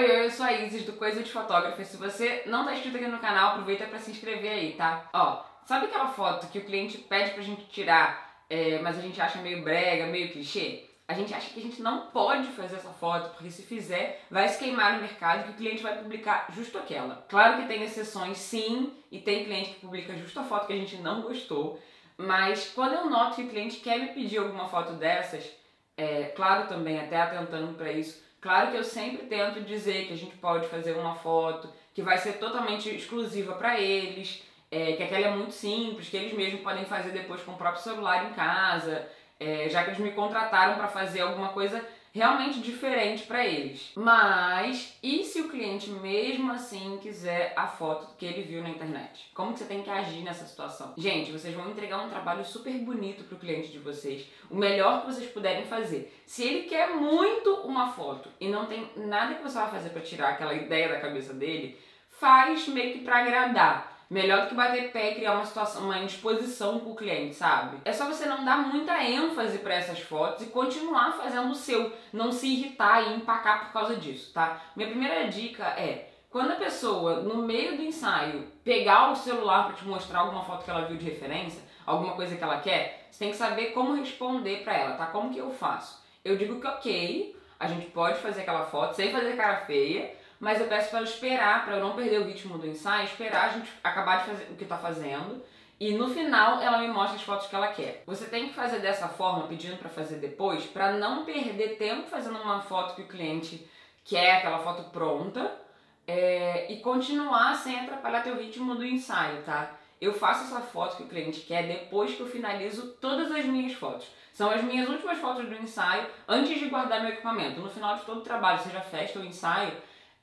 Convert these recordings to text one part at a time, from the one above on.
Oi, oi, eu sou a Isis do Coisa de Fotógrafa. Se você não tá inscrito aqui no canal, aproveita para se inscrever aí, tá? Ó, sabe aquela foto que o cliente pede pra gente tirar, é, mas a gente acha meio brega, meio clichê? A gente acha que a gente não pode fazer essa foto, porque se fizer, vai se queimar no mercado e o cliente vai publicar justo aquela. Claro que tem exceções, sim, e tem cliente que publica justo a foto que a gente não gostou, mas quando eu noto que o cliente quer me pedir alguma foto dessas, é, claro também, até atentando para isso, claro que eu sempre tento dizer que a gente pode fazer uma foto que vai ser totalmente exclusiva para eles, é, que aquela é muito simples, que eles mesmos podem fazer depois com o próprio celular em casa, é, já que eles me contrataram para fazer alguma coisa realmente diferente para eles. Mas e se o cliente mesmo assim quiser a foto que ele viu na internet? Como que você tem que agir nessa situação? Gente, vocês vão entregar um trabalho super bonito pro cliente de vocês, o melhor que vocês puderem fazer. Se ele quer muito uma foto e não tem nada que você vai fazer para tirar aquela ideia da cabeça dele, faz meio que para agradar. Melhor do que bater pé e criar uma situação, uma indisposição com o cliente, sabe? É só você não dar muita ênfase para essas fotos e continuar fazendo o seu, não se irritar e empacar por causa disso, tá? Minha primeira dica é quando a pessoa, no meio do ensaio, pegar o celular para te mostrar alguma foto que ela viu de referência, alguma coisa que ela quer, você tem que saber como responder para ela, tá? Como que eu faço? Eu digo que ok, a gente pode fazer aquela foto sem fazer cara feia, mas eu peço para esperar, para eu não perder o ritmo do ensaio, esperar a gente acabar de fazer o que está fazendo e no final ela me mostra as fotos que ela quer. Você tem que fazer dessa forma, pedindo para fazer depois, para não perder tempo fazendo uma foto que o cliente quer, aquela foto pronta, é, e continuar sem atrapalhar teu ritmo do ensaio, tá? Eu faço essa foto que o cliente quer depois que eu finalizo todas as minhas fotos. São as minhas últimas fotos do ensaio antes de guardar meu equipamento. No final de todo o trabalho, seja festa ou ensaio,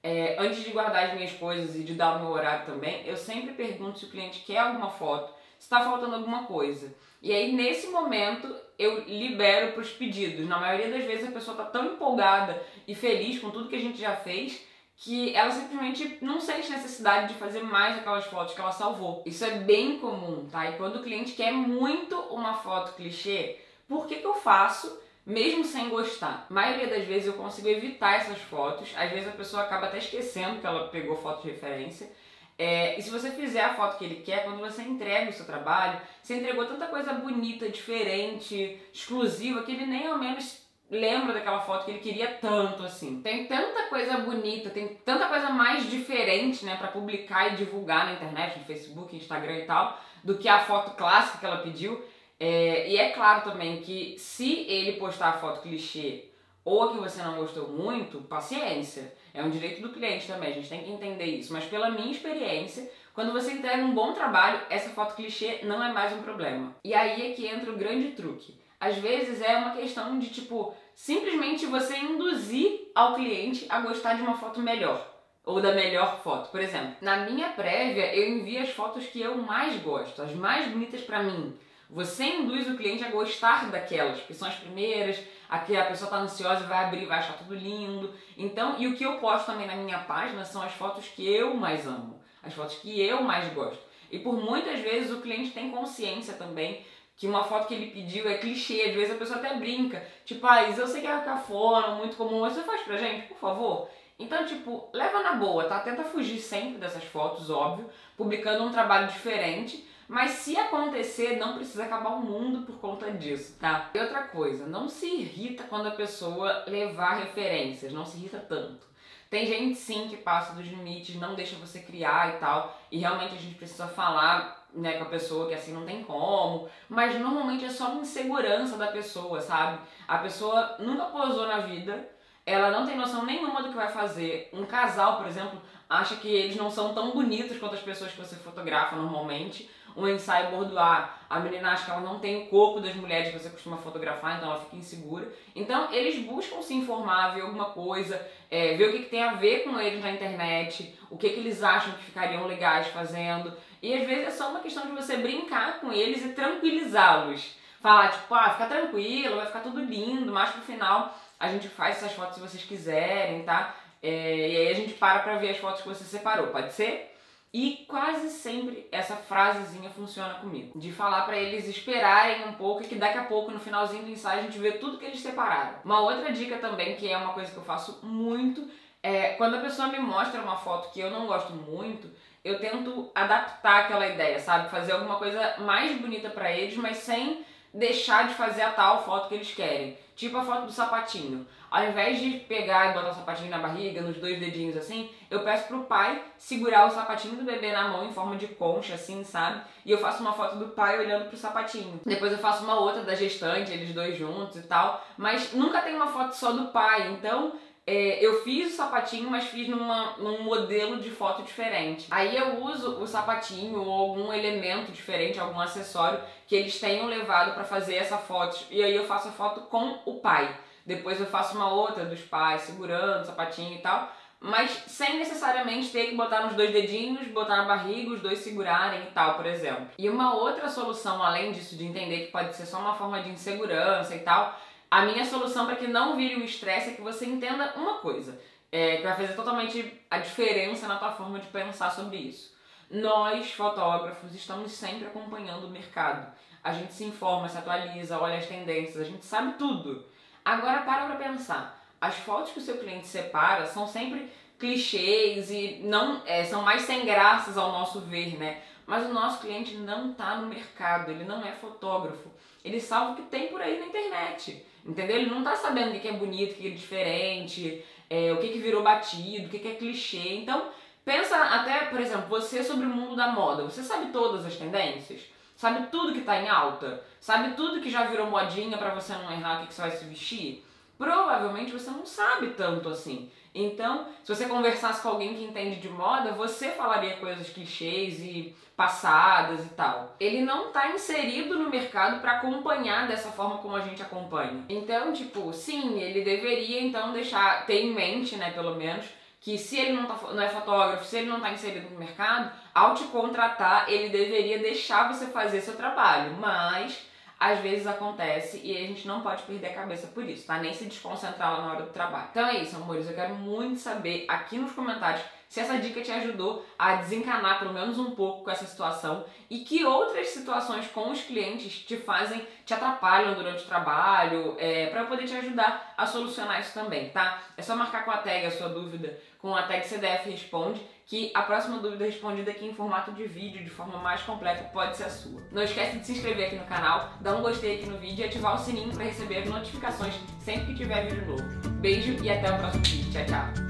é, antes de guardar as minhas coisas e de dar o meu horário também, eu sempre pergunto se o cliente quer alguma foto, se está faltando alguma coisa. E aí, nesse momento, eu libero para os pedidos. Na maioria das vezes, a pessoa está tão empolgada e feliz com tudo que a gente já fez que ela simplesmente não sente necessidade de fazer mais aquelas fotos que ela salvou. Isso é bem comum, tá? E quando o cliente quer muito uma foto clichê, por que, que eu faço? Mesmo sem gostar. A maioria das vezes eu consigo evitar essas fotos, às vezes a pessoa acaba até esquecendo que ela pegou foto de referência. É, e se você fizer a foto que ele quer, quando você entrega o seu trabalho, você entregou tanta coisa bonita, diferente, exclusiva, que ele nem ao menos lembra daquela foto que ele queria tanto assim. Tem tanta coisa bonita, tem tanta coisa mais diferente, né, para publicar e divulgar na internet, no Facebook, Instagram e tal, do que a foto clássica que ela pediu. É, e é claro também que se ele postar a foto clichê ou que você não gostou muito, paciência. É um direito do cliente também, a gente tem que entender isso. Mas pela minha experiência, quando você entrega um bom trabalho, essa foto clichê não é mais um problema. E aí é que entra o grande truque. Às vezes é uma questão de tipo, simplesmente você induzir ao cliente a gostar de uma foto melhor ou da melhor foto. Por exemplo, na minha prévia eu envio as fotos que eu mais gosto, as mais bonitas para mim. Você induz o cliente a gostar daquelas, que são as primeiras, aqui a pessoa está ansiosa vai abrir, vai achar tudo lindo. Então, e o que eu posto também na minha página são as fotos que eu mais amo, as fotos que eu mais gosto. E por muitas vezes o cliente tem consciência também que uma foto que ele pediu é clichê, às vezes a pessoa até brinca, tipo, ah, eu sei que é cafona, muito comum, você faz pra gente, por favor? Então, tipo, leva na boa, tá? Tenta fugir sempre dessas fotos, óbvio, publicando um trabalho diferente, mas se acontecer, não precisa acabar o mundo por conta disso, tá? E outra coisa, não se irrita quando a pessoa levar referências, não se irrita tanto. Tem gente sim que passa dos limites, não deixa você criar e tal, e realmente a gente precisa falar né, com a pessoa que assim não tem como, mas normalmente é só uma insegurança da pessoa, sabe? A pessoa nunca posou na vida, ela não tem noção nenhuma do que vai fazer. Um casal, por exemplo, acha que eles não são tão bonitos quanto as pessoas que você fotografa normalmente, um ensaio boudoir, a menina acha que ela não tem o corpo das mulheres que você costuma fotografar, então ela fica insegura. Então eles buscam se informar, ver alguma coisa, é, ver o que, que, tem a ver com eles na internet, o que, que eles acham que ficariam legais fazendo. E às vezes é só uma questão de você brincar com eles e tranquilizá-los. Falar, tipo, ah, fica tranquilo, vai ficar tudo lindo, mas pro final a gente faz essas fotos se vocês quiserem, tá? É, e aí a gente para pra ver as fotos que você separou, pode ser? E quase sempre essa frasezinha funciona comigo. De falar para eles esperarem um pouco e que daqui a pouco, no finalzinho do ensaio, a gente vê tudo que eles separaram. Uma outra dica também, que é uma coisa que eu faço muito, é, quando a pessoa me mostra uma foto que eu não gosto muito, eu tento adaptar aquela ideia, sabe? Fazer alguma coisa mais bonita para eles, mas sem deixar de fazer a tal foto que eles querem. Tipo a foto do sapatinho. Ao invés de pegar e botar o sapatinho na barriga, nos dois dedinhos assim, eu peço pro pai segurar o sapatinho do bebê na mão em forma de concha, assim, sabe? E eu faço uma foto do pai olhando pro sapatinho. Depois eu faço uma outra da gestante, eles dois juntos e tal. Mas nunca tem uma foto só do pai, então é, eu fiz o sapatinho, mas fiz numa, num modelo de foto diferente. Aí eu uso o sapatinho ou algum elemento diferente, algum acessório que eles tenham levado para fazer essa foto. E aí eu faço a foto com o pai. Depois eu faço uma outra dos pais segurando o sapatinho e tal. Mas sem necessariamente ter que botar nos dois dedinhos, botar na barriga, os dois segurarem e tal, por exemplo. E uma outra solução, além disso, de entender que pode ser só uma forma de insegurança e tal, a minha solução para que não vire o estresse é que você entenda uma coisa, é, que vai fazer totalmente a diferença na tua forma de pensar sobre isso. Nós, fotógrafos, estamos sempre acompanhando o mercado. A gente se informa, se atualiza, olha as tendências, a gente sabe tudo. Agora para para pensar. As fotos que o seu cliente separa são sempre clichês e não é, são mais sem graças ao nosso ver, né? Mas o nosso cliente não está no mercado, ele não é fotógrafo. Ele sabe o que tem por aí na internet. Entendeu? Ele não tá sabendo o que é bonito, o que é diferente, é, o que, que virou batido, o que, que é clichê. Então, pensa até, por exemplo, você sobre o mundo da moda. Você sabe todas as tendências? Sabe tudo que tá em alta? Sabe tudo que já virou modinha para você não errar o que, que você vai se vestir? Provavelmente você não sabe tanto assim. Então, se você conversasse com alguém que entende de moda, você falaria coisas clichês e passadas e tal. Ele não está inserido no mercado para acompanhar dessa forma como a gente acompanha. Então, tipo, sim, ele deveria então deixar ter em mente, né, pelo menos, que se ele não, tá, não é fotógrafo, se ele não está inserido no mercado, ao te contratar, ele deveria deixar você fazer seu trabalho. Mas às vezes acontece e a gente não pode perder a cabeça por isso, tá? Nem se desconcentrar lá na hora do trabalho. Então é isso, amores. Eu quero muito saber aqui nos comentários se essa dica te ajudou a desencanar pelo menos um pouco com essa situação e que outras situações com os clientes te fazem, te atrapalham durante o trabalho, é, para eu poder te ajudar a solucionar isso também, tá? É só marcar com a tag a sua dúvida, com a tag CDF Responde, que a próxima dúvida respondida aqui em formato de vídeo, de forma mais completa, pode ser a sua. Não esquece de se inscrever aqui no canal, dar um gostei aqui no vídeo e ativar o sininho para receber as notificações sempre que tiver vídeo novo. Beijo e até o próximo vídeo. Tchau, tchau!